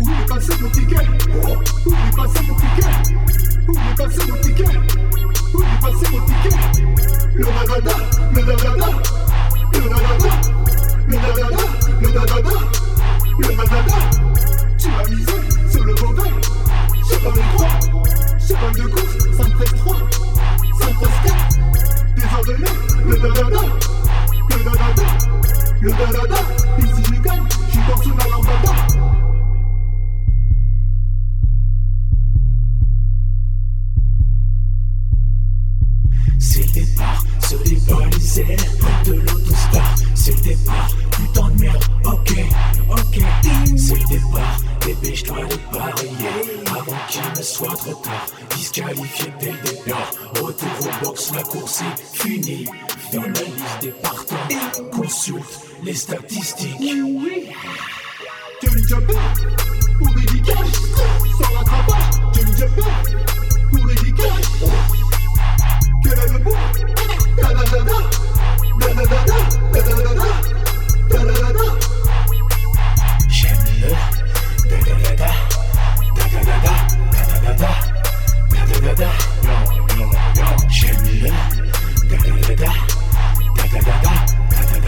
Oublie pas ça mon ticket, le ragada, le ragada. Si je. C'est le départ, n'est pas les ailes de l'autostar. C'est le départ, putain de merde, ok, ok. C'est le départ, bébé, je dois parier. Avant qu'il ne soit trop tard, disqualifié dès le départ. Retour au box, la course est finie. Dans la liste des partants, consulte les statistiques. Johnny